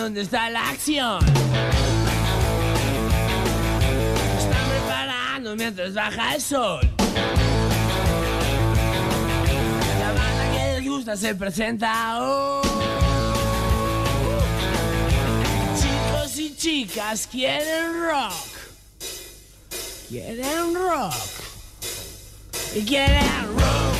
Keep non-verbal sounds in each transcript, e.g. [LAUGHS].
Dónde está la acción. Mientras baja el sol. La banda que les gusta se presenta hoy. Chicos y chicas quieren rock. Quieren rock. Y quieren rock.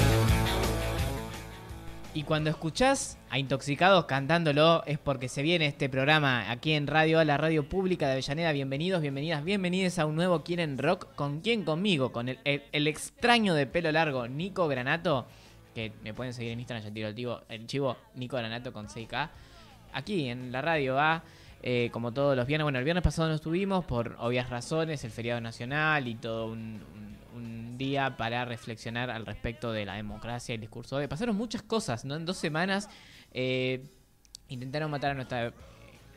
Y cuando escuchás a Intoxicados cantándolo es porque se viene este programa aquí en Radio A, la radio pública de Avellaneda. Bienvenidos, bienvenidas, bienvenidos a un nuevo Quieren Rock. ¿Con quién? Conmigo, con el, extraño de pelo largo Nico Granato, que me pueden seguir en Instagram, ya tiro el, tivo- el chivo Nico Granato con 6K. Aquí en la radio A, eh, como todos los viernes. Bueno, el viernes pasado no estuvimos por obvias razones, el feriado nacional y todo un, un- un día para reflexionar al respecto de la democracia y el discurso. de Pasaron muchas cosas, ¿no? En dos semanas eh, intentaron matar a nuestra...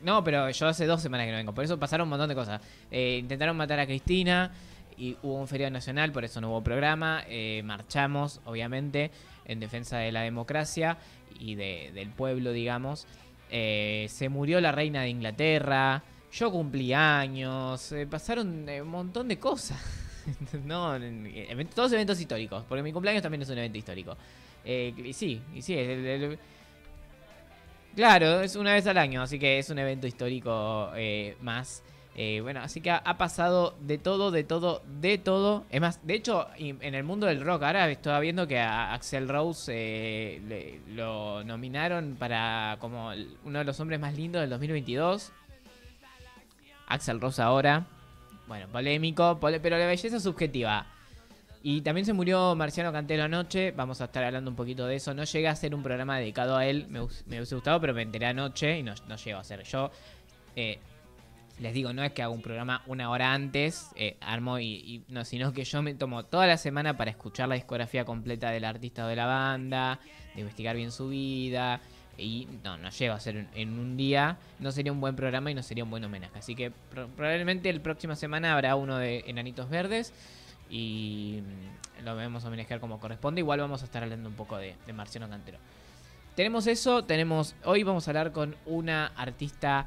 No, pero yo hace dos semanas que no vengo, por eso pasaron un montón de cosas. Eh, intentaron matar a Cristina y hubo un feriado nacional, por eso no hubo programa. Eh, marchamos, obviamente, en defensa de la democracia y de- del pueblo, digamos. Eh, se murió la reina de Inglaterra. Yo cumplí años. eh, pasaron eh, un montón de cosas. [LAUGHS] no, todos eventos históricos. Porque mi cumpleaños también es un evento histórico. Eh, y sí, y sí, el- el- Claro, es una vez al año, así que es un evento histórico eh, más. Eh, bueno, así que ha, pasado de todo, de todo, de todo. Es más, de hecho, en el mundo del rock, ahora estaba viendo que a Axel Rose eh, le- lo nominaron para como uno de los hombres más lindos del 2022. Axel Rose ahora. Bueno, polémico, pero la belleza subjetiva. Y también se murió Marciano Cantelo anoche. Vamos a estar hablando un poquito de eso. No llegué a hacer un programa dedicado a él. Me, hubiese gustado, pero me enteré anoche y no, no llego a hacer. Yo eh, les digo, no es que hago un programa una hora antes, eh, armo y, no, sino que yo me tomo toda la semana para escuchar la discografía completa del artista o de la banda, investigar bien su vida. Y no, no llego a hacer en, un día. No sería un buen programa y no sería un buen homenaje. Así que pro- probablemente el próxima semana habrá uno de Enanitos Verdes y mm, lo vamos a homenajear como corresponde. Igual vamos a estar hablando un poco de, de Marciano Cantero. Tenemos eso, tenemos. Hoy vamos a hablar con una artista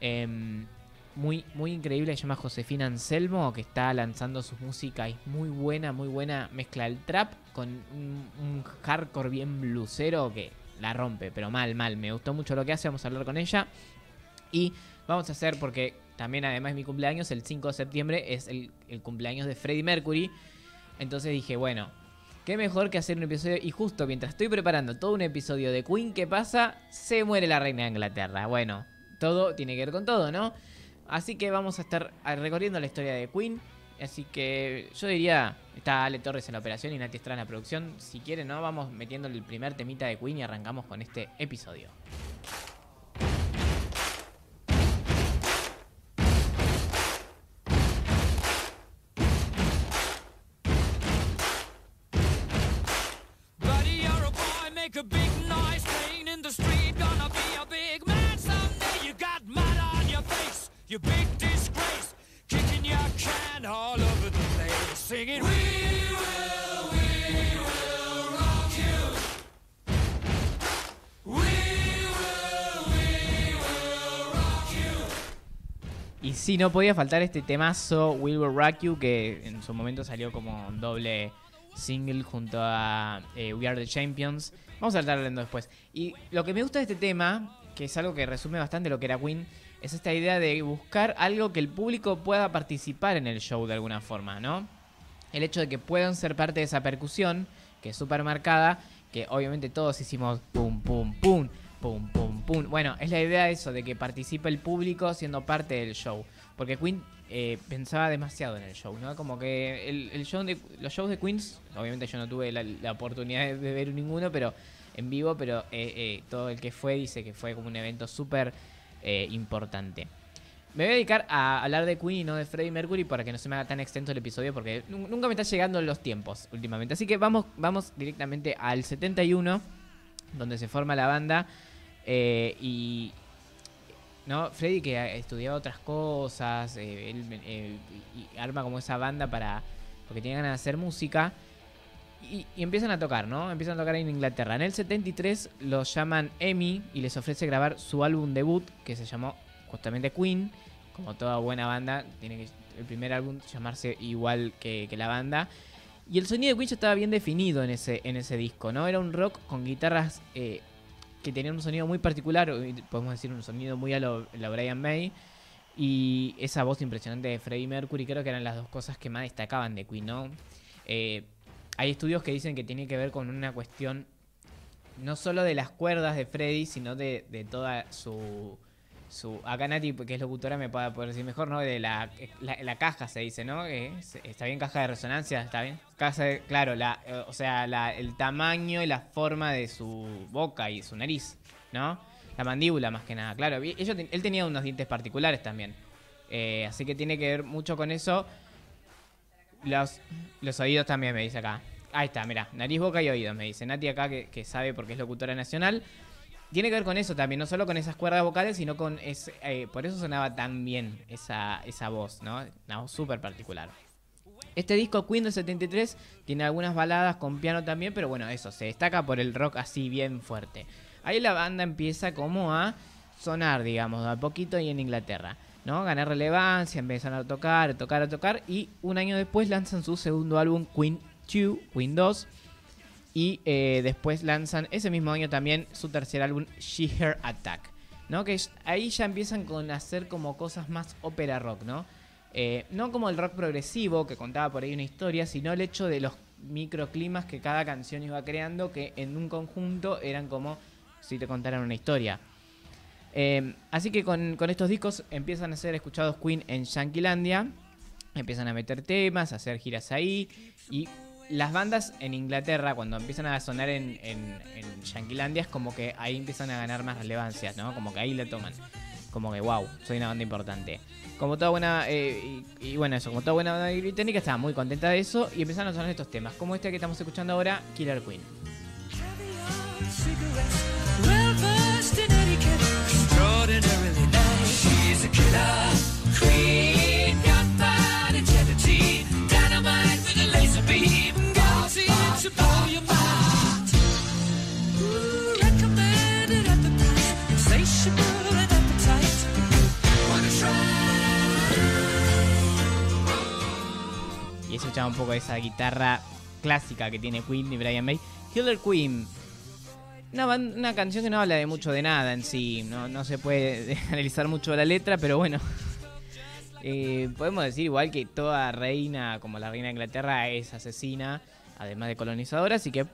em, muy, muy increíble, se llama Josefina Anselmo, que está lanzando su música es muy buena, muy buena. Mezcla el trap con un, un hardcore bien blusero que la rompe, pero mal, mal. Me gustó mucho lo que hace, vamos a hablar con ella. Y vamos a hacer, porque también además mi cumpleaños, el 5 de septiembre es el, el cumpleaños de Freddie Mercury. Entonces dije, bueno, qué mejor que hacer un episodio. Y justo mientras estoy preparando todo un episodio de Queen, ¿qué pasa? Se muere la reina de Inglaterra. Bueno, todo tiene que ver con todo, ¿no? Así que vamos a estar ah, recorriendo la historia de Queen. Así que yo diría, está Ale Torres en la operación y Nati Estrada en la producción. Si quieren, ¿no? Vamos metiendo el primer temita de Queen y arrancamos con este episodio. Sí, no podía faltar este temazo, Rock You, que en su momento salió como doble single junto a eh, We Are the Champions. Vamos a estar hablando después. Y lo que me gusta de este tema, que es algo que resume bastante lo que era Queen, es esta idea de buscar algo que el público pueda participar en el show de alguna forma, ¿no? El hecho de que puedan ser parte de esa percusión, que es súper marcada, que obviamente todos hicimos pum, pum, pum, pum, pum, pum. Bueno, es la idea de eso, de que participe el público siendo parte del show. Porque Queen eh, pensaba demasiado en el show, ¿no? Como que el, show de, los shows de Queens, obviamente yo no tuve la, oportunidad de, ver ninguno, pero en vivo, pero eh, eh, todo el que fue dice que fue como un evento súper importante. Me voy a dedicar a hablar de Queen y no de Freddie Mercury para que no se me haga tan extenso el episodio porque nu- nunca me está llegando los tiempos últimamente. Así que vamos, vamos directamente al 71, donde se forma la banda. y. ¿No? Freddie que ha estudiado otras cosas. eh, él, eh, arma como esa banda para. Porque tiene ganas de hacer música. Y, y empiezan a tocar, ¿no? Empiezan a tocar en Inglaterra. En el 73 los llaman Emmy y les ofrece grabar su álbum debut que se llamó justamente Queen. Como toda buena banda, tiene que el primer álbum llamarse igual que, que la banda. Y el sonido de Queen ya estaba bien definido en ese, en ese disco, ¿no? Era un rock con guitarras eh, que tenían un sonido muy particular, podemos decir un sonido muy a lo, la Brian May. Y esa voz impresionante de Freddie Mercury, creo que eran las dos cosas que más destacaban de Queen. Eh, hay estudios que dicen que tiene que ver con una cuestión no solo de las cuerdas de Freddie, sino de, de toda su, su... Acá Nati, que es locutora, me puede poder decir mejor, ¿no? De la, la, caja se dice, ¿no? Es- está bien caja de resonancia, está bien. Caja de- claro, la, eh, o sea, el tamaño y la forma de su boca y su nariz, ¿no? La mandíbula más que nada, claro. él tenía unos dientes particulares también. Eh, así que tiene que ver mucho con eso. Los, los oídos también, me dice acá. Ahí está, mira, nariz, boca y oídos, me dice Nati acá, que, que sabe porque es locutora nacional. Tiene que ver con eso también, no solo con esas cuerdas vocales, sino con ese... eh, por eso sonaba tan bien esa, esa voz, ¿no? Una voz súper particular. Este disco Queen del 73 tiene algunas baladas con piano también, pero bueno, eso, se destaca por el rock así bien fuerte. Ahí la banda empieza como a sonar, digamos, a poquito y en Inglaterra, ¿no? Ganar relevancia, empiezan a tocar, a tocar, a tocar, y un año después lanzan su segundo álbum, Queen 2, Queen 2, y eh, después lanzan ese mismo año también su tercer álbum, She Her Attack, ¿no? Que ahí ya empiezan con hacer como cosas más ópera rock, ¿no? Eh, no como el rock progresivo que contaba por ahí una historia, sino el hecho de los microclimas que cada canción iba creando, que en un conjunto eran como si te contaran una historia. Eh, así que con, con estos discos empiezan a ser escuchados Queen en Yanquilandia, empiezan a meter temas, a hacer giras ahí, y las bandas en Inglaterra, cuando empiezan a sonar en, en, en es como que ahí empiezan a ganar más relevancia, ¿no? Como que ahí la toman. Como que, wow, soy una banda importante. Como toda buena, eh, y, bueno, eso, como toda buena banda británica, estaba muy contenta de eso y empezaron a sonar estos temas, como este que estamos escuchando ahora, Killer Queen. Extraordinarily nice. Killer queen, escuchaba un poco esa guitarra clásica que tiene Queen y Brian May. Killer Queen. Una, una canción que no habla de mucho de nada en sí. No, no se puede [LAUGHS] analizar mucho la letra, pero bueno. [LAUGHS] Eh, podemos decir igual que toda reina, como la reina de Inglaterra, es asesina, además de colonizadora, así que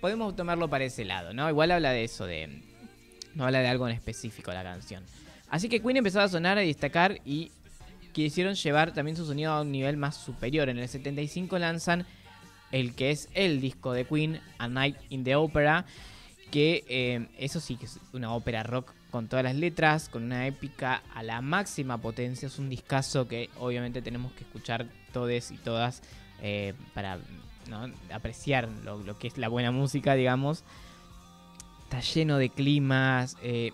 podemos tomarlo para ese lado, ¿no? Igual habla de eso, de no habla de algo en específico la canción. Así que Queen empezó a sonar, a destacar y quisieron llevar también su sonido a un nivel más superior. En el 75 lanzan el que es el disco de Queen, A Night in the Opera, que eh, eso sí que es una ópera rock con todas las letras, con una épica a la máxima potencia. Es un discazo que obviamente tenemos que escuchar todos y todas eh, para apreciar lo, lo que es la buena música, digamos. Está lleno de climas. eh,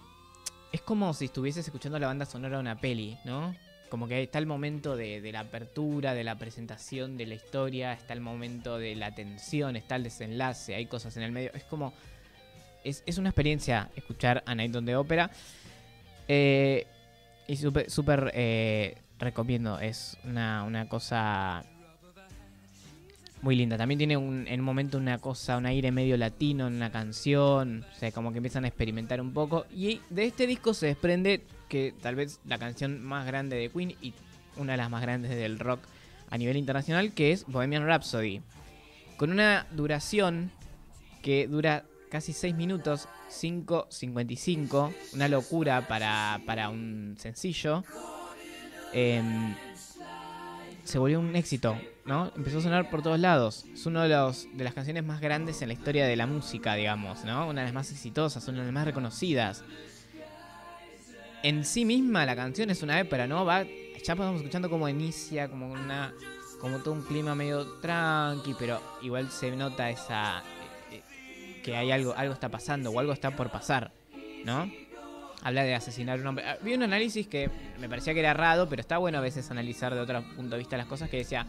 es como si estuvieses escuchando la banda sonora de una peli, ¿no? Como que está el momento de, de la apertura, de la presentación de la historia, está el momento de la tensión, está el desenlace, hay cosas en el medio. Es como. Es, es una experiencia escuchar a Night on the Opera. Eh, y súper súper, eh, recomiendo. Es una, una cosa muy linda. También tiene un, en un momento una cosa, un aire medio latino en una canción. O sea, como que empiezan a experimentar un poco. Y de este disco se desprende que tal vez la canción más grande de Queen y una de las más grandes del rock a nivel internacional, que es Bohemian Rhapsody. Con una duración que dura casi 6 minutos, 5.55, una locura para, para un sencillo. Em, se volvió un éxito, ¿no? Empezó a sonar por todos lados. Es una de, de las canciones más grandes en la historia de la música, digamos, ¿no? Una de las más exitosas, una de las más reconocidas. En sí misma la canción es una ópera, ¿no? Va, ya podemos escuchando cómo inicia, como una como todo un clima medio tranqui, pero igual se nota esa eh, eh, que hay algo algo está pasando o algo está por pasar, ¿no? Habla de asesinar a un hombre. Ah, Vi un análisis que me parecía que era errado, pero está bueno a veces analizar de otro punto de vista las cosas que decía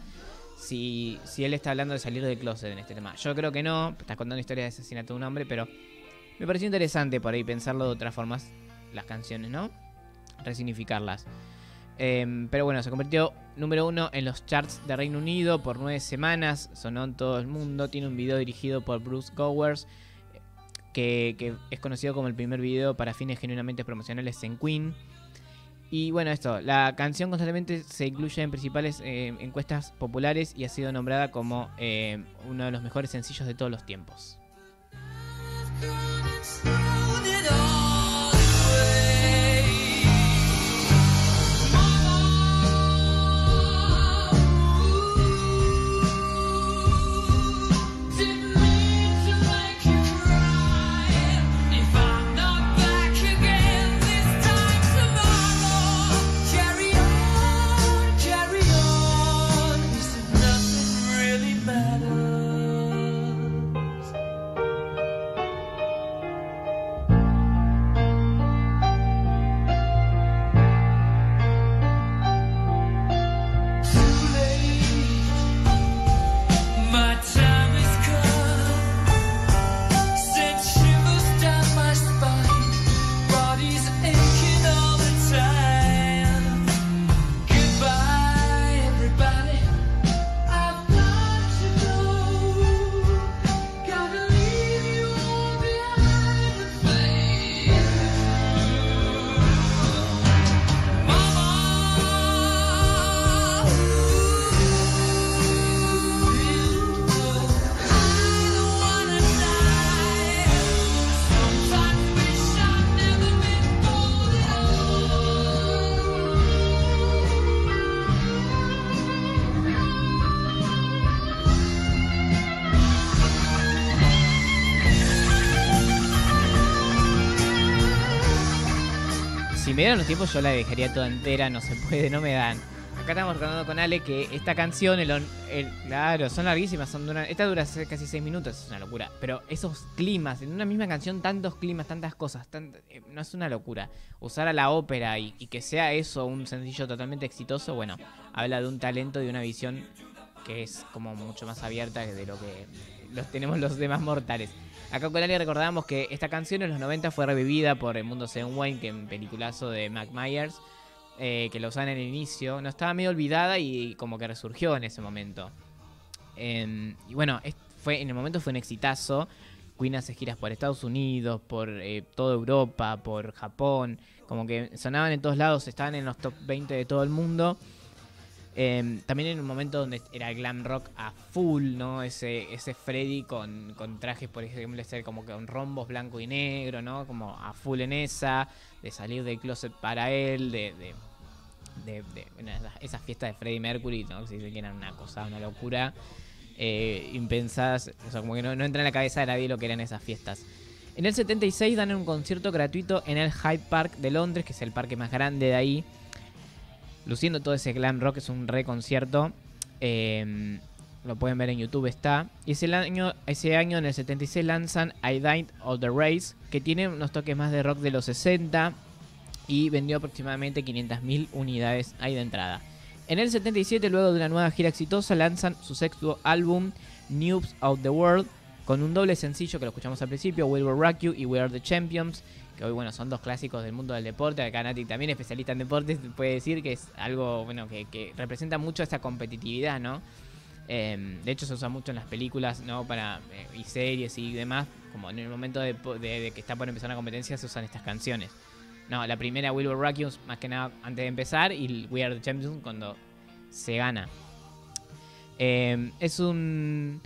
si, si él está hablando de salir del closet en este tema. Yo creo que no, estás contando historias de asesinato de un hombre, pero me pareció interesante por ahí pensarlo de otras formas, las canciones, ¿no? Resignificarlas. Em, pero bueno, se convirtió número uno en los charts de Reino Unido por nueve semanas, sonó en todo el mundo, tiene un video dirigido por Bruce Gowers, que, es conocido como el primer video para fines genuinamente promocionales en Queen. Y bueno, esto, la canción constantemente se incluye en principales eh, encuestas populares y ha sido nombrada como eh, uno de los mejores sencillos de todos los tiempos. Me los tiempos yo la dejaría toda entera, no se puede, no me dan. Acá estamos recordando con Ale que esta canción, el, el- claro, son larguísimas, son una- esta dura casi 6 minutos, es una locura. Pero esos climas, en una misma canción, tantos climas, tantas cosas, tant- eh, no es una locura. Usar a la ópera y, y que sea eso un sencillo totalmente exitoso, bueno, habla de un talento, de una visión que es como mucho más abierta de lo que los tenemos los demás mortales. Acá con Ale recordamos que esta canción en los 90 fue revivida por El Mundo Según Wayne, que es un peliculazo de Mac Myers, eh, que lo usaban en el inicio. No estaba medio olvidada y como que resurgió en ese momento. Em, y bueno, fue, en el momento fue un exitazo. Queen hace giras por Estados Unidos, por eh, toda Europa, por Japón. Como que sonaban en todos lados, estaban en los top 20 de todo el mundo. Em, también en un momento donde era glam rock a full, ¿no? Ese, ese Freddy con, con trajes, por ejemplo, como con rombos blanco y negro, ¿no? Como a full en esa, de salir del closet para él, de, de, de, esas- fiestas de Freddie Mercury, ¿no? Que que eran una cosa, una locura, eh, impensadas, o sea, como que no, no entra en la cabeza de nadie lo que eran esas fiestas. En el 76 dan un concierto gratuito en el Hyde Park de Londres, que es el parque más grande de ahí luciendo todo ese glam rock, es un re concierto. Eh, lo pueden ver en YouTube, está. Y ese año, ese año, en el 76, lanzan I Died of the Race, que tiene unos toques más de rock de los 60 y vendió aproximadamente 500.000 unidades ahí de entrada. En el 77, luego de una nueva gira exitosa, lanzan su sexto álbum, News of the World, con un doble sencillo que lo escuchamos al principio, We Will Rock You y We Are the Champions, que hoy bueno son dos clásicos del mundo del deporte. Acá Nati también especialista en deportes puede decir que es algo bueno que, representa mucho esa competitividad, ¿no? Eh, de hecho se usa mucho en las películas, ¿no? Para eh, y series y demás, como en el momento de, que está por empezar una competencia se usan estas canciones. No, la primera Rock You más que nada antes de empezar y We Are the Champions cuando se gana. Eh, es un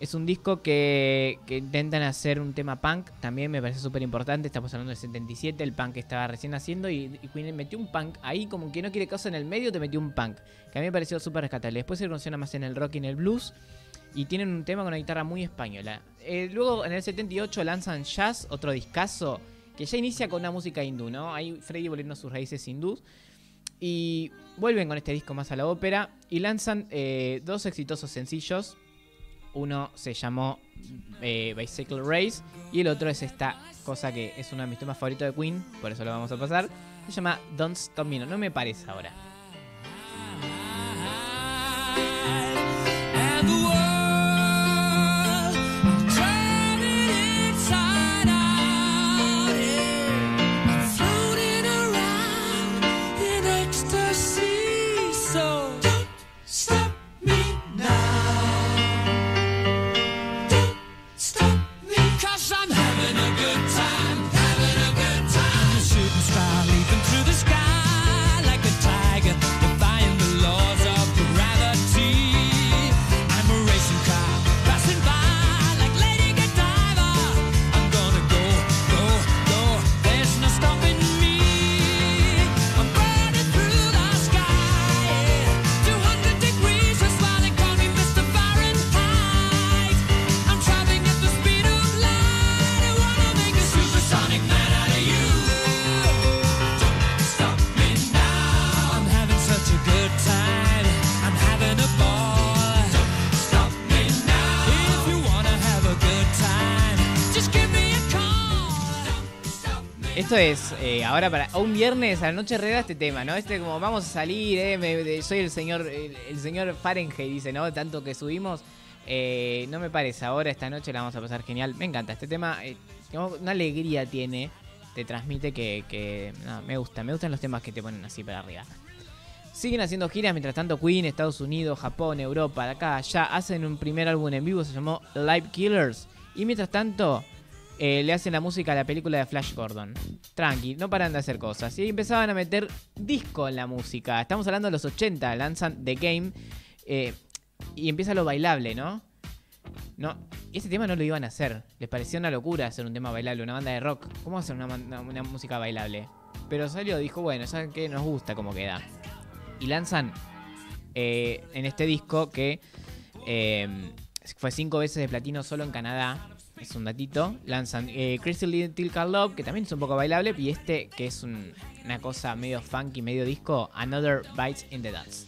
es un disco que, que intentan hacer un tema punk. También me parece súper importante. Estamos hablando del 77. El punk estaba recién haciendo. Y, y metió un punk ahí, como que no quiere cosa en el medio, te metió un punk. Que a mí me pareció súper rescatable. Después se funciona más en el rock y en el blues. Y tienen un tema con una guitarra muy española. Eh, luego en el 78 lanzan Jazz, otro discazo. que ya inicia con una música hindú, ¿no? Ahí Freddy volviendo a sus raíces hindús. Y vuelven con este disco más a la ópera y lanzan eh, dos exitosos sencillos. Uno se llamó eh, Bicycle Race y el otro es esta cosa que es uno de mis temas favoritos de Queen, por eso lo vamos a pasar. Se llama Don't Stop Me Now. No me parece ahora. Eh, ahora para un viernes a la noche reda este tema, ¿no? Este como vamos a salir, eh, soy el señor el, señor Fahrenheit, dice, ¿no? Tanto que subimos. Eh, no me parece, ahora esta noche la vamos a pasar genial. Me encanta este tema, una alegría tiene, te transmite que, que no, me gusta, me gustan los temas que te ponen así para arriba. Siguen haciendo giras, mientras tanto Queen, Estados Unidos, Japón, Europa, de acá, allá, hacen un primer álbum en vivo, se llamó Live Killers. Y mientras tanto, eh, le hacen la música a la película de Flash Gordon. Tranqui, no paran de hacer cosas. Y empezaban a meter disco en la música. Estamos hablando de los 80, lanzan The Game. eh, y empieza lo bailable, ¿no? No, ese tema no lo iban a hacer. Les pareció una locura hacer un tema bailable, una banda de rock. ¿Cómo hacer una, una- una música bailable? Pero salió, dijo, bueno, ¿saben qué? Nos gusta cómo queda. Y lanzan eh, en este disco que fue cinco veces de platino solo en Canadá. Es un datito. Lanzan eh, Crazy Little Car Love, que también es un poco bailable. Y este, que es un- una cosa medio funky, medio disco, Another Bites in the Dance.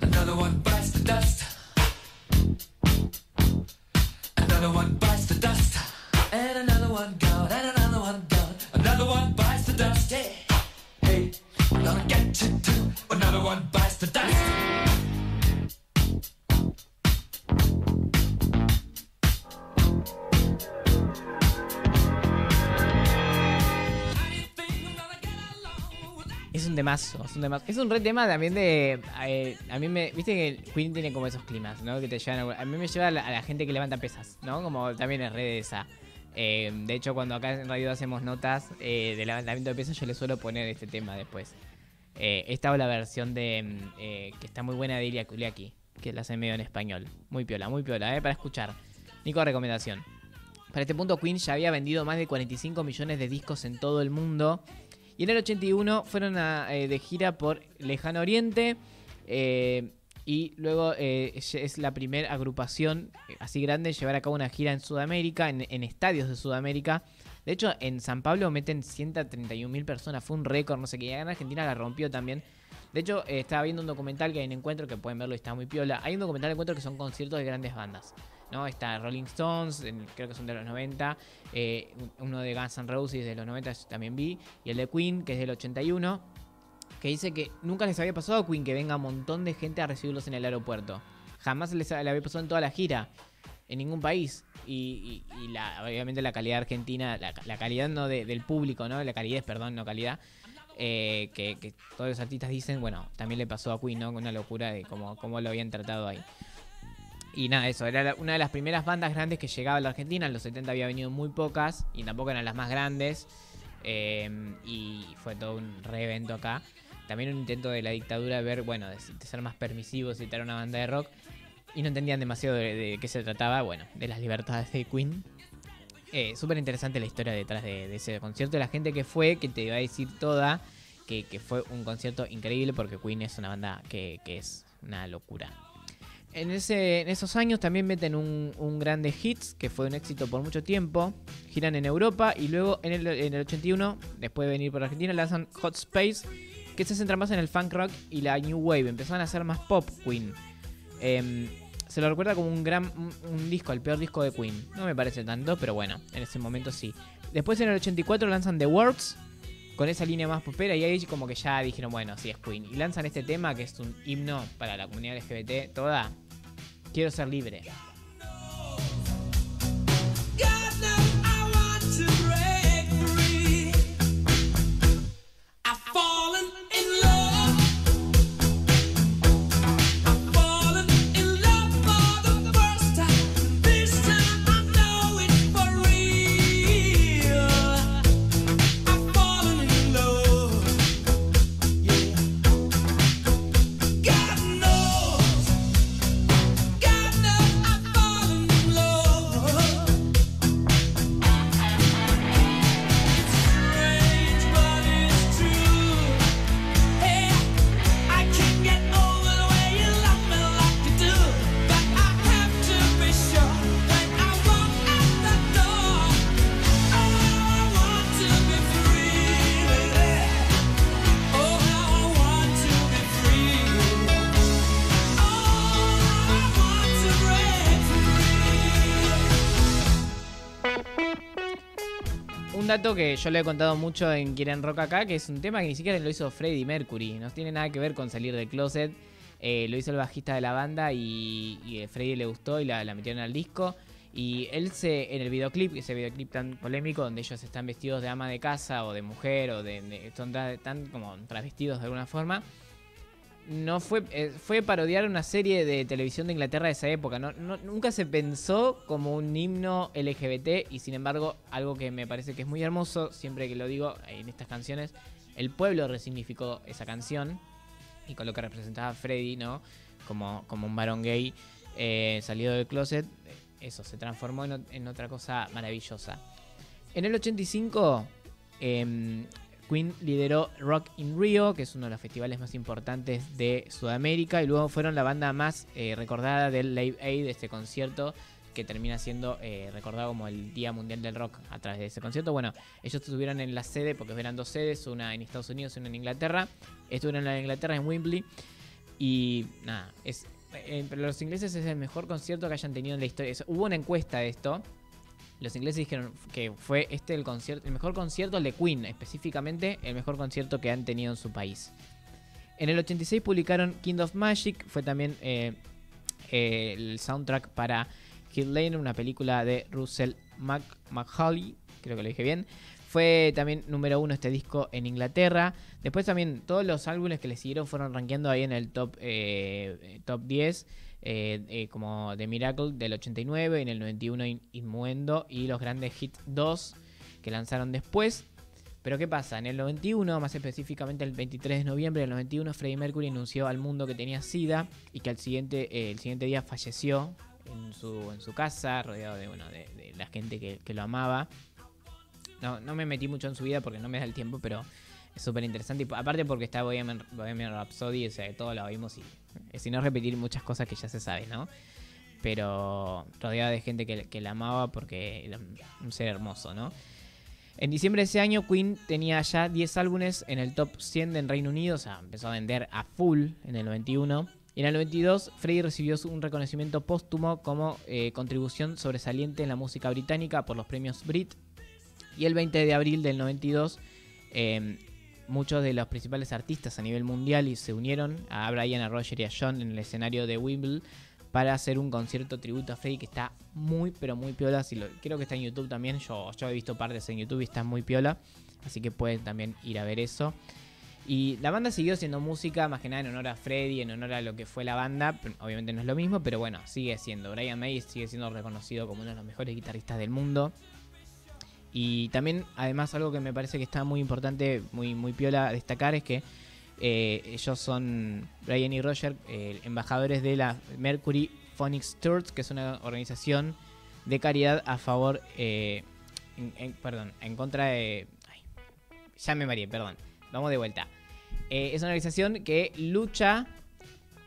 Another one bites the dust. Es un temazo. Es un re tema también de. eh, a mí me. Viste que Queen tiene como esos climas, ¿no? Que te llevan a, mí me lleva a la, gente que levanta pesas, ¿no? Como también es re de esa. Eh, de hecho, cuando acá en radio hacemos notas eh, de levantamiento de pesas, yo le suelo poner este tema después. Eh, esta o la versión de. mm, que está muy buena de Ilia Kuliaki, que la hace medio en español. Muy piola, muy piola, ¿eh? Para escuchar. Nico, recomendación. Para este punto, Queen ya había vendido más de 45 millones de discos en todo el mundo. Y en el 81 fueron a, eh, de gira por Lejano Oriente. eh, y luego eh, es- la primera agrupación así grande llevar a cabo una gira en Sudamérica, en, estadios de Sudamérica. De hecho, en San Pablo meten 131 mil personas. Fue un récord, no sé qué. Y en Argentina la rompió también. De hecho, estaba viendo un documental que hay en Encuentro, que pueden verlo y está muy piola. Hay un documental de Encuentro que son conciertos de grandes bandas. ¿No? Está Rolling Stones, creo que son de los 90. eh, un- uno de Guns N' Roses de los 90 también vi. Y el de Queen, que es del 81. Que dice que nunca les había pasado a Queen que venga un montón de gente a recibirlos en el aeropuerto. Jamás les le había pasado en toda la gira. En ningún país. Y, y- y la, obviamente la calidad argentina, la, la calidad no de- del público, ¿no? La calidez, perdón, no calidad. eh, que, que todos los artistas dicen, bueno, también le pasó a Queen, ¿no? Una locura de cómo, cómo lo habían tratado ahí. Y nada, eso, era una de las primeras bandas grandes que llegaba a la Argentina. En los 70 había venido muy pocas y tampoco eran las más grandes. eh, y fue todo un re-evento acá. También un intento de la dictadura de ver, bueno, de, de ser más permisivos traer una banda de rock. Y no entendían demasiado de, qué se trataba, bueno, de las libertades de Queen. Eh, Súper interesante la historia detrás de, ese concierto. La gente que fue, que te va a decir toda, que, que fue un concierto increíble porque Queen es una banda que, que es una locura. En, ese, en esos años también meten un, un grande hits, que fue un éxito por mucho tiempo. Giran en Europa y luego en el, en el 81, después de venir por Argentina, lanzan Hot Space, que se centra más en el funk rock y la new wave. Empezaron a hacer más pop Queen. Em, se lo recuerda como un gran un disco, el peor disco de Queen. No me parece tanto, pero bueno, en ese momento sí. Después en el 84 lanzan The Words, con esa línea más popera y ahí como que ya dijeron, bueno, sí es Queen. Y lanzan este tema que es un himno para la comunidad LGBT toda. Quiero ser libre. Que yo le he contado mucho en Quieren Rock acá, que es un tema que ni siquiera lo hizo Freddie Mercury. No tiene nada que ver con salir del closet. Eh, lo hizo el bajista de la banda y, y a Freddie le gustó y la, metieron al disco. Y él se, en el videoclip, ese videoclip tan polémico, donde ellos están vestidos de ama de casa o de mujer o de, de- son tra- tan como travestidos de alguna forma, no fue, eh, fue parodiar una serie de televisión de Inglaterra de esa época. No, nunca se pensó como un himno LGBT y sin embargo algo que me parece que es muy hermoso, siempre que lo digo en estas canciones, el pueblo resignificó esa canción y con lo que representaba Freddy, ¿no? Como, como un varón gay eh, salido del closet, eh, eso se transformó en, ot- en otra cosa maravillosa. En el 85, em, Queen lideró Rock in Rio, que es uno de los festivales más importantes de Sudamérica, y luego fueron la banda más eh, recordada del Live Aid, este concierto que termina siendo eh, recordado como el Día Mundial del Rock a través de ese concierto. Bueno, ellos estuvieron en la sede, porque eran dos sedes, una en Estados Unidos y una en Inglaterra. Estuvieron en la de Inglaterra en Wembley. Y nada, es, eh, para los ingleses es el mejor concierto que hayan tenido en la historia. Hubo una encuesta de esto. Los ingleses dijeron que fue este el concierto, el mejor concierto de Queen, específicamente el mejor concierto que han tenido en su país. En el 86 publicaron King of Magic, fue también eh, eh, el soundtrack para Heath Ledger, una película de Russell Mac creo que lo dije bien. Fue también número uno este disco en Inglaterra. Después también todos los álbumes que le siguieron fueron rankeando ahí en el top, eh, top 10. Eh, eh, como The Miracle del 89, en el 91 In- Inmuendo y los grandes hits 2 que lanzaron después. Pero ¿qué pasa? En el 91, más específicamente el 23 de noviembre del 91, Freddie Mercury anunció al mundo que tenía SIDA y que al siguiente, eh, el siguiente día falleció en su, en su casa, rodeado de, bueno, de, la gente que, que lo amaba. No, no me metí mucho en su vida porque no me da el tiempo, pero es súper interesante. Aparte porque está Bohemian, Bohemian Rhapsody, o sea, que todo lo vimos y si no repetir muchas cosas que ya se sabe, ¿no? Pero rodeado de gente que, la amaba porque era un ser hermoso, ¿no? En diciembre de ese año, Queen tenía ya 10 álbumes en el top 100 del Reino Unido, o sea, empezó a vender a full en el 91. Y en el 92, Freddie recibió un reconocimiento póstumo como eh, contribución sobresaliente en la música británica por los premios Brit. Y el 20 de abril del 92, eh, muchos de los principales artistas a nivel mundial y se unieron a Brian, a Roger y a John en el escenario de Wimbledon para hacer un concierto tributo a Freddie que está muy, pero muy piola. Si lo, creo que está en YouTube también. Yo, yo he visto partes en YouTube y está muy piola. Así que pueden también ir a ver eso. Y la banda siguió haciendo música, más que nada en honor a Freddie, en honor a lo que fue la banda. Obviamente no es lo mismo, pero bueno, sigue siendo. Brian May sigue siendo reconocido como uno de los mejores guitarristas del mundo. Y también, además, algo que me parece que está muy importante, muy, muy piola destacar es que eh, ellos son, Brian y Roger, eh, embajadores de la Mercury Phonics Tours, que es una organización de caridad a favor, eh, en- perdón, en contra de... ya me mareé, perdón. Vamos de vuelta. Es una organización que lucha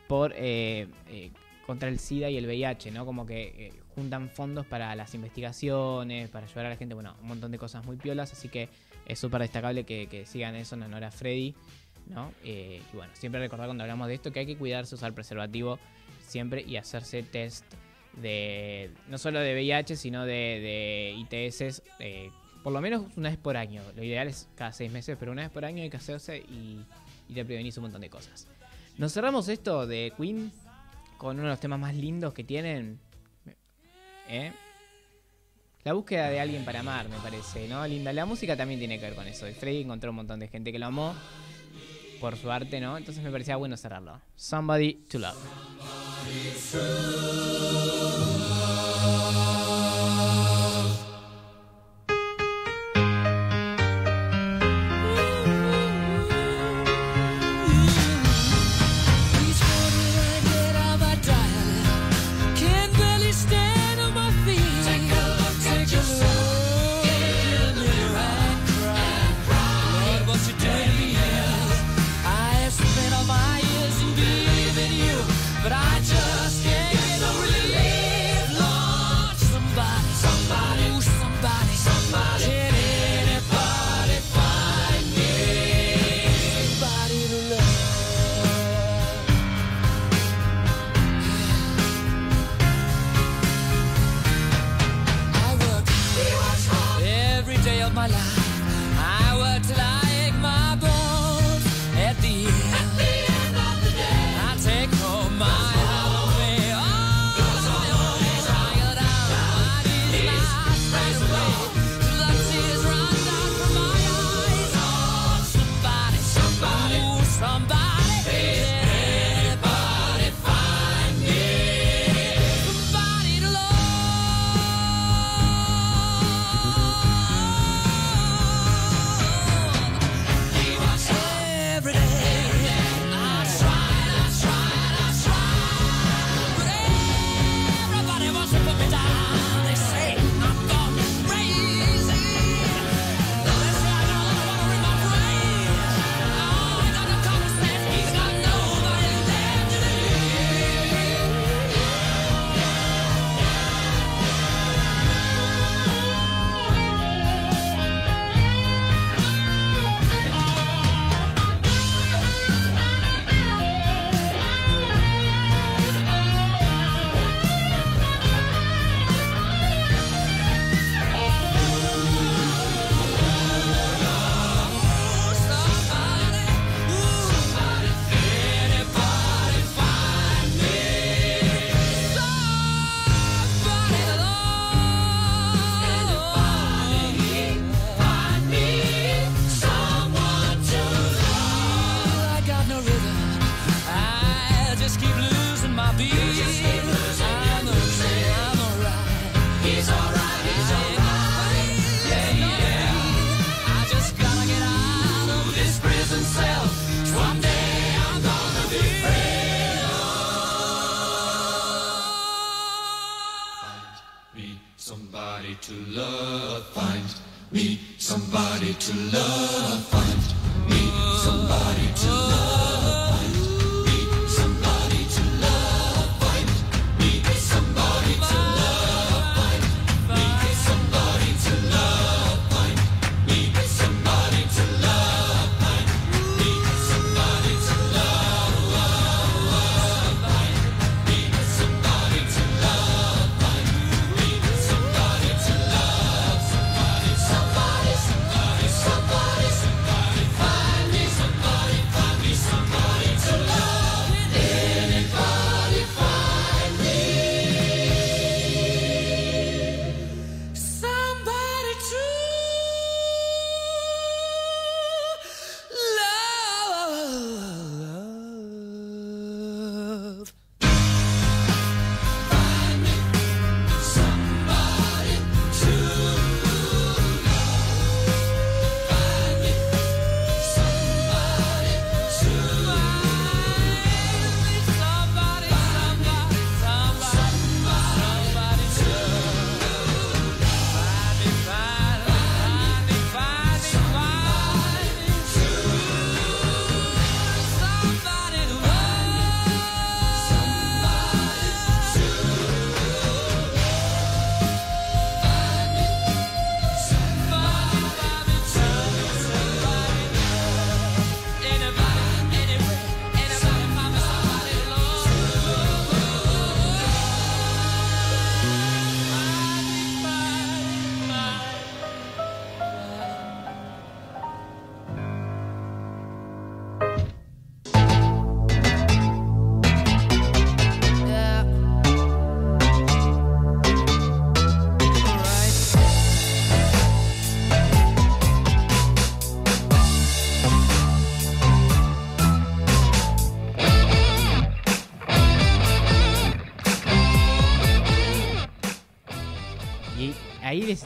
por, contra el SIDA y el VIH, ¿no? Como que juntan fondos para las investigaciones, para ayudar a la gente, bueno, un montón de cosas muy piolas, así que es súper destacable que, sigan eso en honor a Freddy, ¿no? Eh, y bueno, siempre recordar cuando hablamos de esto que hay que cuidarse, usar preservativo siempre y hacerse test de no solo de VIH, sino de, de ITS, eh, por lo menos una vez por año. Lo ideal es cada seis meses, pero una vez por año hay que hacerse y, y te prevenís un montón de cosas. Nos cerramos esto de Queen con uno de los temas más lindos que tienen. ¿Eh? La búsqueda de alguien para amar, me parece, ¿no? Linda. La música también tiene que ver con eso. Y Freddy encontró un montón de gente que lo amó por su arte, ¿no? Entonces me parecía bueno cerrarlo. Somebody to love.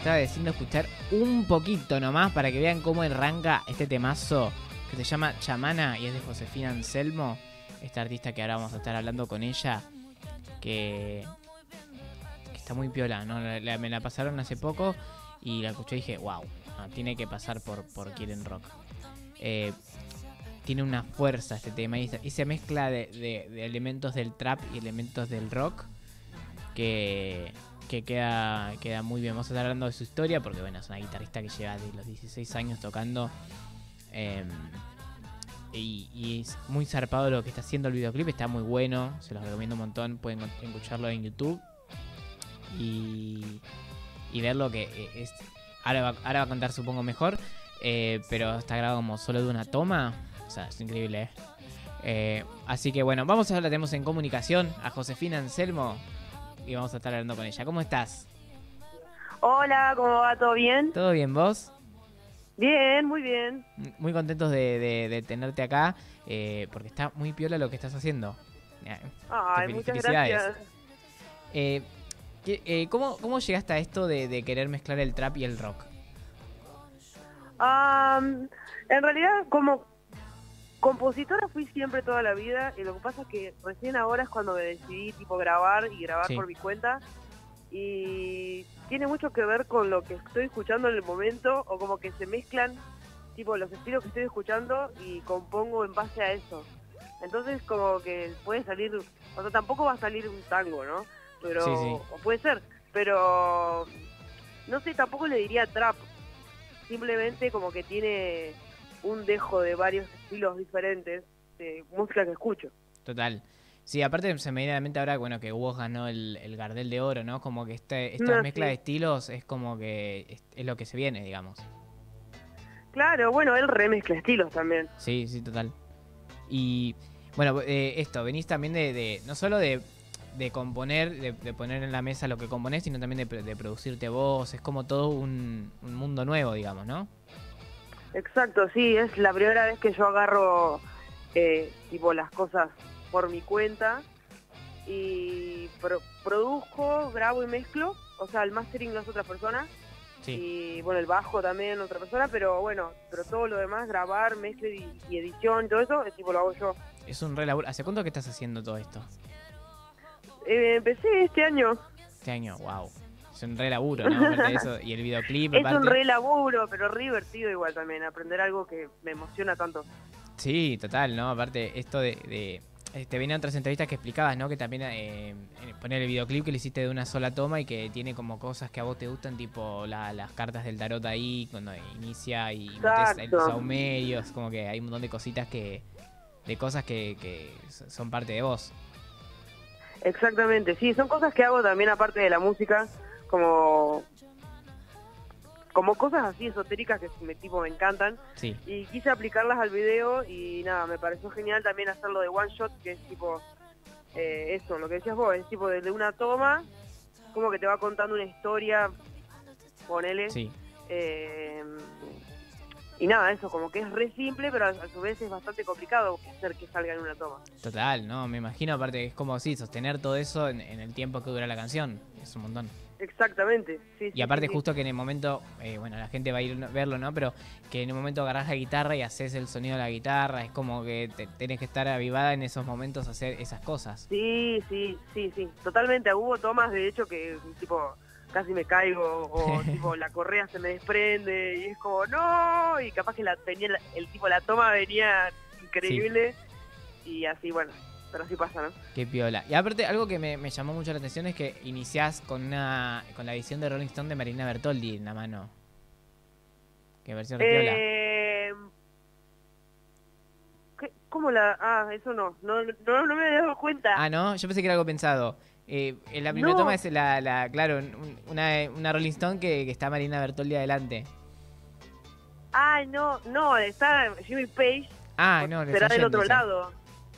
Estaba diciendo escuchar un poquito nomás para que vean cómo arranca este temazo que se llama Chamana y es de Josefina Anselmo, esta artista que ahora vamos a estar hablando con ella, que, está muy piola, ¿no? Me la pasaron hace poco y la escuché y dije, wow, tiene que pasar por, por Quieren Rock. Eh, tiene una fuerza este tema y se mezcla de, de- de elementos del trap y elementos del rock que, que queda, queda muy bien. Vamos a estar hablando de su historia porque bueno, es una guitarrista que lleva de los 16 años tocando eh, y, es muy zarpado lo que está haciendo el videoclip, está muy bueno, se los recomiendo un montón, pueden escucharlo en YouTube y, y ver lo que eh, es. Ahora va, ahora va a contar supongo mejor, eh, pero está grabado como solo de una toma, o sea, es increíble. ¿eh? Eh, así que bueno, vamos a hablar, tenemos en comunicación a Josefina Anselmo y vamos a estar hablando con ella. ¿Cómo estás? Hola, ¿cómo va? ¿Todo bien? ¿Todo bien vos? Bien, muy bien. Muy contentos de, de- de tenerte acá eh, porque está muy piola lo que estás haciendo. Ay, fel- muchas felicidades. gracias. Eh, ¿qué- eh, ¿cómo, ¿Cómo llegaste a esto de, de querer mezclar el trap y el rock? Am, en realidad, como compositora fui siempre toda la vida y lo que pasa es que recién ahora es cuando me decidí tipo grabar y grabar Sí. por mi cuenta y tiene mucho que ver con lo que estoy escuchando en el momento o como que se mezclan tipo los estilos que estoy escuchando y compongo en base a eso. Entonces como que puede salir, o sea, tampoco va a salir un tango, ¿no? Pero, Sí, sí. o puede ser, pero no sé, tampoco le diría trap. Simplemente como que tiene un dejo de varios estilos diferentes de música que escucho. Total. Sí, aparte se me viene a la mente ahora bueno, que Woz ganó el, el Gardel de Oro, ¿no? Como que este, esta No, mezcla sí. de estilos es como que es, es lo que se viene, digamos. Claro, bueno, él remezcla estilos también. Sí, sí, total. Y bueno, eh, esto, venís también de, de- no solo de, de componer, de, de poner en la mesa lo que componés, sino también de, de producirte vos, es como todo un, un mundo nuevo, digamos, ¿no? Exacto, sí, es la primera vez que yo agarro eh, tipo las cosas por mi cuenta y pro- produzco, grabo y mezclo, o sea, el mastering lo hace otra persona Sí. y bueno, el bajo también otra persona, pero bueno, pero todo lo demás, grabar, mezcla y, y edición, todo eso, es tipo lo hago yo. Es un re laburo. ¿Hace cuánto que estás haciendo todo esto? Eh, empecé este año, Este año, wow. Un re laburo, ¿no? Eso, y el videoclip, [LAUGHS] es un re laburo, pero re divertido igual también, aprender algo que me emociona tanto. Sí, total, ¿no? Aparte, esto de. de- eh, te venían otras entrevistas que explicabas, ¿no? Que también eh, poner el videoclip que le hiciste de una sola toma y que tiene como cosas que a vos te gustan, tipo la- las cartas del tarot ahí, cuando inicia y metes el Exacto. saumerios, como que hay un montón de cositas que. de cosas que, que son parte de vos. Exactamente, sí, son cosas que hago también aparte de la música, como como cosas así esotéricas que me tipo me encantan Sí, y quise aplicarlas al video y nada, me pareció genial también hacerlo de one shot, que es tipo eh, eso, lo que decías vos, es tipo desde una toma, como que te va contando una historia, ponele, sí. eh, y nada, eso, como que es re simple, pero a, su vez es bastante complicado hacer que salga en una toma. Total, ¿no? Me imagino, aparte, es como sí, sostener todo eso en, en el tiempo que dura la canción. Es un montón. Exactamente, sí. Y aparte sí, sí. justo que en el momento, eh, bueno, la gente va a ir a verlo, ¿no? Pero que en el momento agarrás la guitarra y haces el sonido de la guitarra, es como que te, tenés que estar avivada en esos momentos a hacer esas cosas. Sí, sí, sí, sí, totalmente. Hubo tomas, de hecho, que tipo casi me caigo o [LAUGHS] tipo la correa se me desprende y es como no y capaz que la tenía la- el tipo la toma venía increíble y así bueno, pero así pasa, ¿no? Qué piola. Y aparte, algo que me, me llamó mucho la atención es que iniciás con una con la edición de Rolling Stone de Marina Bertoldi en la mano. Qué versión re piola. Eh, ¿qué- ¿Cómo la? Ah, eso no, no, no, no me había dado cuenta. Ah, ¿no? Yo pensé que era algo pensado. Eh, la primera No. toma es la, la claro, un- una, una Rolling Stone que, que está Marina Bertoldi adelante. Ay, no, no, está Jimmy Page, Ah, no, será del otro lado.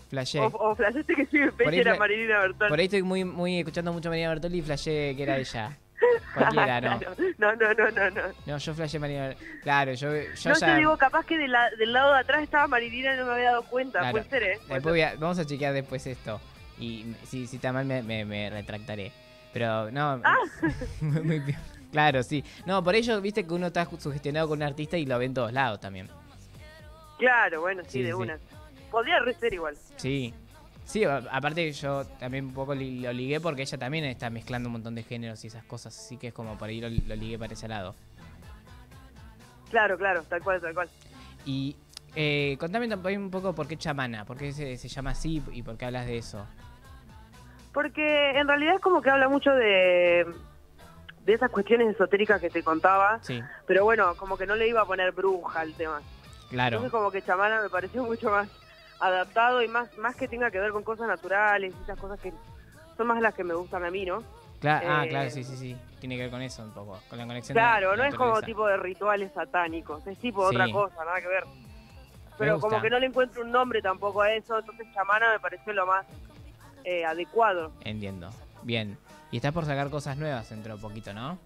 Flashé. O, o flasheaste que Page ahí era Marilina Bertoldi. Por ahí estoy muy, muy escuchando mucho Marina Bertoldi y flashé que era ella. [LAUGHS] Cualquiera, ¿no? no, no, no, no, no. No, yo flashé Bertoldi. Claro, yo, yo No, ya... yo digo, capaz que de la- del lado de atrás estaba Marilina y no me había dado cuenta. Claro. Puede ser, ¿eh? Después voy a- vamos a chequear después esto. Y si, si está mal me, me, me retractaré. Pero no... Ah. [LAUGHS] Claro, sí. No, por ello, viste que uno está sugestionado con un artista y lo ve en todos lados también. Claro, bueno, sí, Sí, de sí. una. Podría ser igual. Sí. Sí, aparte yo también un poco li- lo ligué porque ella también está mezclando un montón de géneros y esas cosas, así que es como por ahí lo, lo ligué para ese lado. Claro, claro, tal cual, tal cual. Y eh, contame también un poco por qué chamana, por qué se, se llama así y por qué hablas de eso. Porque en realidad es como que habla mucho de, de esas cuestiones esotéricas que te contaba, Sí, pero bueno, como que no le iba a poner bruja al tema. claro. Entonces como que chamana me pareció mucho más adaptado y más más que tenga que ver con cosas naturales y esas cosas que son más las que me gustan a mí, ¿no? Cla- ah, eh, claro, sí, sí, sí. Tiene que ver con eso un poco, con la conexión. Claro, de no es como tipo de rituales satánicos, es tipo Sí. otra cosa, nada que ver. Pero como que no le encuentro un nombre tampoco a eso, entonces chamana me pareció lo más eh, adecuado. Entiendo. Bien. Y estás por sacar cosas nuevas dentro de poquito, ¿no?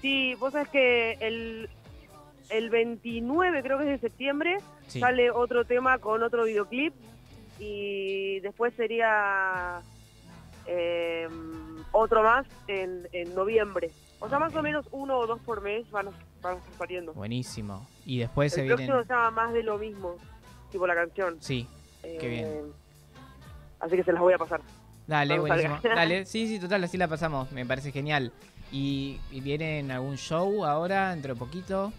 Sí, vos sabés que el, el 29, creo que es de septiembre, Sí. sale otro tema con otro videoclip y después sería eh, otro más en, en noviembre. O sea, más o menos uno o dos por mes van a, van a saliendo. Buenísimo. Y después se El próximo vienen. se llama Más de lo mismo, tipo la canción. Sí, Qué bien. Eh, Así que se las voy a pasar. dale, Cuando buenísimo. Dale, [LAUGHS] sí, sí, total, así la pasamos. Me parece genial. ¿Y, y viene en algún show ahora, dentro de poquito?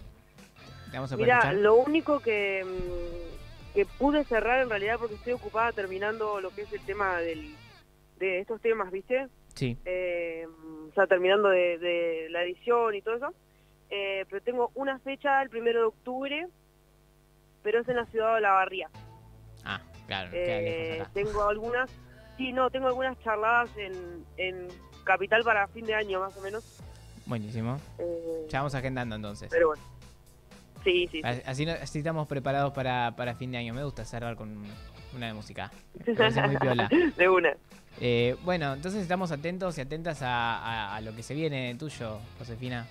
¿Te vamos a poder Mira, lo único que, mm, que pude cerrar en realidad porque estoy ocupada terminando lo que es el tema del, de estos temas, ¿viste? Sí, Eh, o sea, terminando de, de la edición y todo eso. Eh, pero tengo una fecha el primero de octubre, pero es en la ciudad de La Barría. ah, claro, Eh, acá. tengo algunas, sí, no, tengo algunas charladas en, en Capital para fin de año más o menos. Buenísimo. Eh, Ya vamos agendando entonces. pero bueno. Sí, sí, sí. Así, así estamos preparados para, para fin de año. Me gusta cerrar con una de música. Me parece muy [LAUGHS] piola. de una. Eh, bueno, entonces estamos atentos y atentas a, a- a lo que se viene tuyo, Josefina.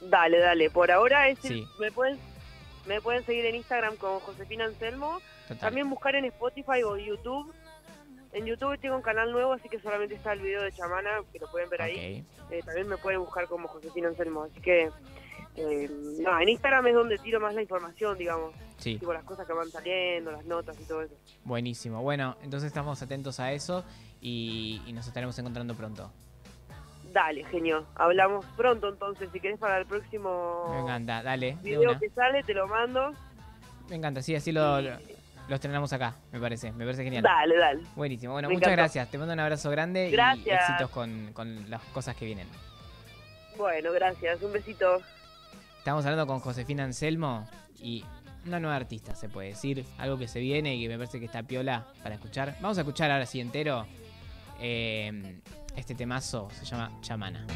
Dale, dale. Por ahora es el- Sí. me pueden me pueden seguir en Instagram como Josefina Anselmo. Total. También buscar en Spotify o YouTube. En YouTube tengo un canal nuevo, así que solamente está el video de Chamana, que lo pueden ver ahí. Eh, también me pueden buscar como Josefina Anselmo. Así que, eh, no, en Instagram es donde tiro más la información, digamos. Sí, Tipo las cosas que van saliendo, las notas y todo eso. buenísimo. Bueno, entonces estamos atentos a eso y, y nos estaremos encontrando pronto. Dale, genio. Hablamos pronto entonces. Si querés para el próximo Me encanta, dale, de video que sale, te lo mando. Me encanta, sí, así lo, lo, lo estrenamos acá, me parece. Me parece genial. Dale, dale. Buenísimo. Bueno, Me muchas encantó. gracias. Te mando un abrazo grande y Gracias. éxitos con, con las cosas que vienen. Bueno, gracias. Un besito. Estamos hablando con Josefina Anselmo y una nueva artista, se puede decir. Algo que se viene y que me parece que está piola para escuchar. Vamos a escuchar ahora sí entero. eh, este temazo se llama Chamana.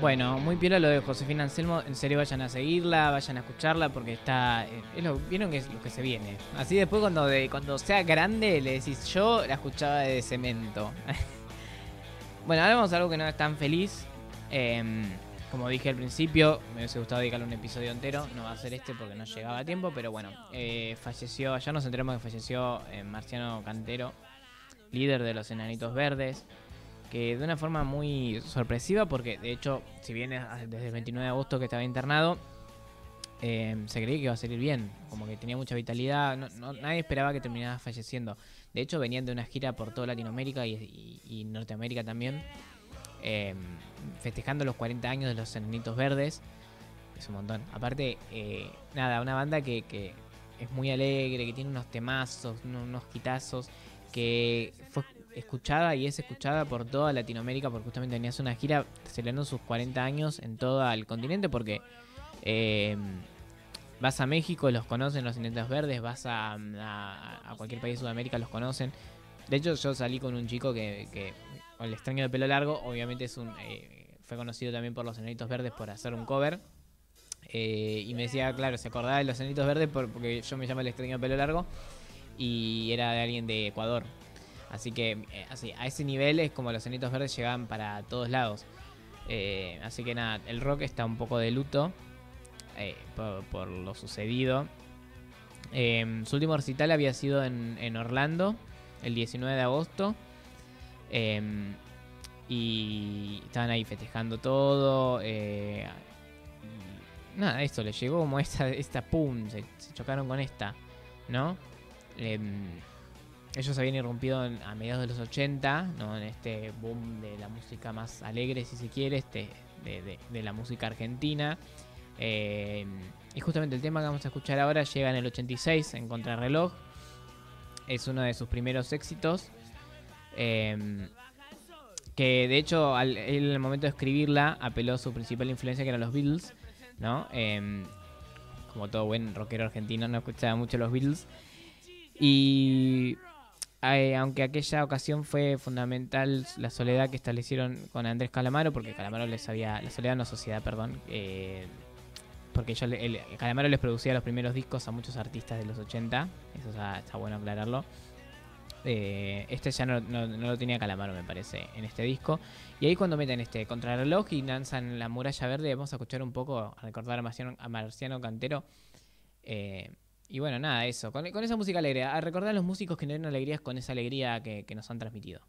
Bueno, muy piola lo de Josefina Anselmo. En serio, vayan a seguirla, vayan a escucharla porque está. Eh, es lo, Vieron que es lo que se viene. Así después, cuando, cuando sea grande, le decís yo la escuchaba de cemento. [LAUGHS] bueno, ahora vamos algo que no es tan feliz. Em, como dije al principio, me hubiese gustado dedicarle un episodio entero. No va a ser este porque no llegaba a tiempo, pero bueno. Eh, falleció, ya nos enteramos que falleció eh, Marciano Cantero, líder de los Enanitos Verdes que de una forma muy sorpresiva, porque de hecho, si viene desde el 29 de agosto que estaba internado, eh, se creía que iba a salir bien, como que tenía mucha vitalidad, no- no- nadie esperaba que terminara falleciendo. De hecho, venían de una gira por toda Latinoamérica y, Norteamérica también, eh, festejando los 40 años de los Enanitos Verdes. Es un montón. Aparte, eh, nada, una banda que, que es muy alegre, que tiene unos temazos, unos, hitazos, que fue escuchada y es escuchada por toda Latinoamérica porque justamente tenías una gira celebrando sus 40 años en todo el continente porque eh, vas a México, los conocen los Inentos Verdes, vas a, cualquier país de Sudamérica, los conocen. De hecho, yo salí con un chico que, que con el extraño de pelo largo, obviamente es un eh, fue conocido también por los Enanitos Verdes por hacer un cover. Eh, y me decía, claro, se acordaba de los Enanitos Verdes por- porque yo me llamo el extraño de pelo largo y era de alguien de Ecuador. Así que eh, así, a ese nivel es como los Enanitos Verdes llegaban para todos lados. Eh, así que nada, el rock está un poco de luto eh, por, lo sucedido. Su último recital había sido en, Orlando el 19 de agosto. Y estaban ahí festejando todo. y nada, esto le llegó como esta, esta pum, se chocaron con esta, ¿no? Em, ellos habían irrumpido a mediados de los 80, ¿no? En este boom de la música más alegre, si se quiere, este, de, la música argentina. Eh, y justamente el tema que vamos a escuchar ahora llega en el 86, en Contrarreloj. Es uno de sus primeros éxitos. Eh, que de hecho, al, en el momento de escribirla, apeló a su principal influencia, que eran los Beatles, como todo buen rockero argentino, no escuchaba mucho los Beatles. Y eh, aunque aquella ocasión fue fundamental la soledad que establecieron con Andrés Calamaro, porque Calamaro les había. La soledad no sociedad, perdón. eh, porque yo, Calamaro les producía los primeros discos a muchos artistas de los 80. Eso está, bueno aclararlo. Eh, este ya no lo tenía Calamaro, me parece, en este disco. Y ahí cuando meten este contrarreloj y lanzan la muralla verde, vamos a escuchar un poco, a recordar a Marciano, a Marciano Cantero. Eh, y bueno, nada, eso. Con, esa música alegre. A recordar a los músicos que nos den alegrías con esa alegría que nos han transmitido.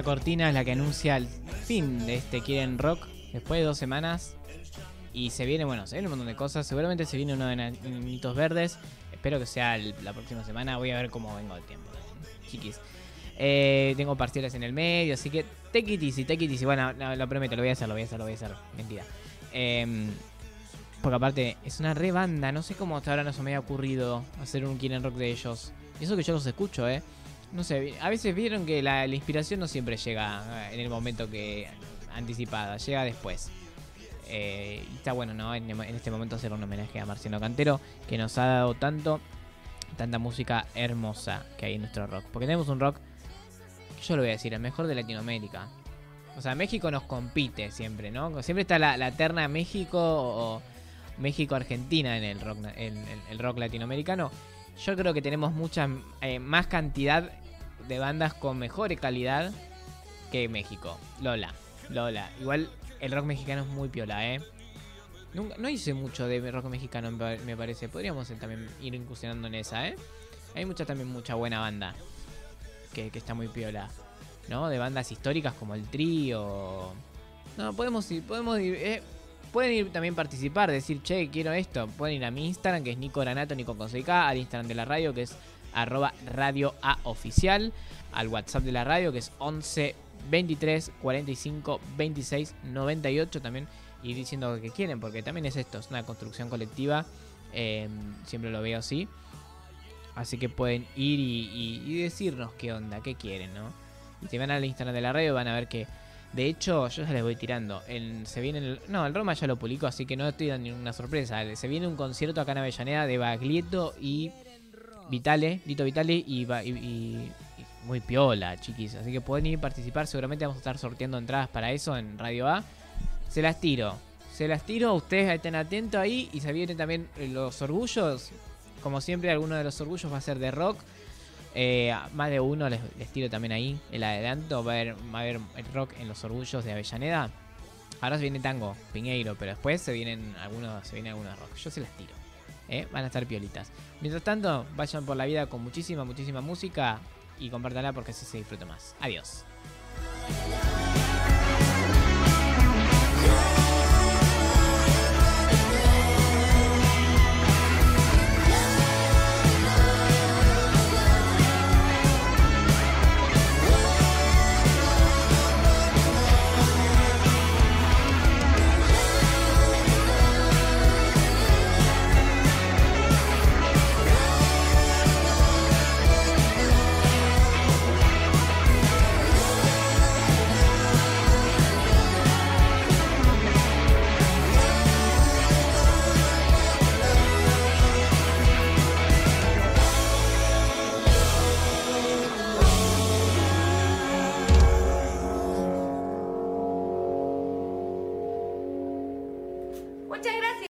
Esta cortina es la que anuncia el fin de este Quieren Rock después de dos semanas. Y se viene, bueno, se viene un montón de cosas. Seguramente se viene uno de Nanitos Verdes. Espero que sea el- la próxima semana. Voy a ver cómo vengo de tiempo. Chiquis. Eh, tengo parciales en el medio, así que take it easy, take it easy. Bueno, no, lo prometo, lo voy a hacer, lo voy a hacer, lo voy a hacer. Mentira. Em, porque aparte, es una re banda. No sé cómo hasta ahora no se me había ocurrido hacer un Quieren Rock de ellos. Eso que yo los escucho, ¿eh? No sé, a veces vieron que la, inspiración no siempre llega eh, en el momento que anticipada, llega después. Eh, y está bueno, ¿no? En, este momento hacer un homenaje a Marciano Cantero, que nos ha dado tanto, tanta música hermosa que hay en nuestro rock. Porque tenemos un rock, yo lo voy a decir, el mejor de Latinoamérica. O sea, México nos compite siempre, ¿no? Siempre está la, la terna México o México-Argentina en el rock, en el rock latinoamericano. Yo creo que tenemos mucha eh, más cantidad de bandas con mejor calidad que México. Lola, Lola. Igual el rock mexicano es muy piola, ¿eh? Nunca, no hice mucho de rock mexicano, me pa- me parece. Podríamos también ir incursionando en esa, ¿eh? Hay mucha también mucha buena banda que, que está muy piola, ¿no? De bandas históricas como el trío. No, podemos ir, podemos ir, eh, Pueden ir también participar, decir, che, quiero esto. Pueden ir a mi Instagram, que es Nico Granato, Nico con soy K, al Instagram de la radio, que es arroba radio A oficial, al WhatsApp de la radio, que es 11 23 45 26 98 también ir diciendo lo que quieren, porque también es esto, es una construcción colectiva, eh, siempre lo veo así. Así que pueden ir y, y- y decirnos qué onda, qué quieren, ¿no? Y si van al Instagram de la radio van a ver que, de hecho, yo ya les voy tirando. Se viene no, el Roma ya lo publicó, así que no estoy dando ninguna sorpresa. Se viene un concierto acá en Avellaneda de Baglietto y Vitale, Lito Vitale y, muy piola, chiquis. Así que pueden ir a participar. Seguramente vamos a estar sorteando entradas para eso en Radio A. Se las tiro. Se las tiro. Ustedes estén atentos ahí. Y se vienen también los orgullos. Como siempre, alguno de los orgullos va a ser de rock. Eh, más de uno les, tiro también ahí el adelanto. Va a, haber, va a haber rock en los orgullos de Avellaneda. Ahora se viene tango, Piñeiro, pero después se vienen algunos, se vienen algunos rock. Yo se las tiro. ¿eh? Van a estar piolitas. Mientras tanto, vayan por la vida con muchísima, muchísima música y compártanla porque así se disfruta más. Adiós.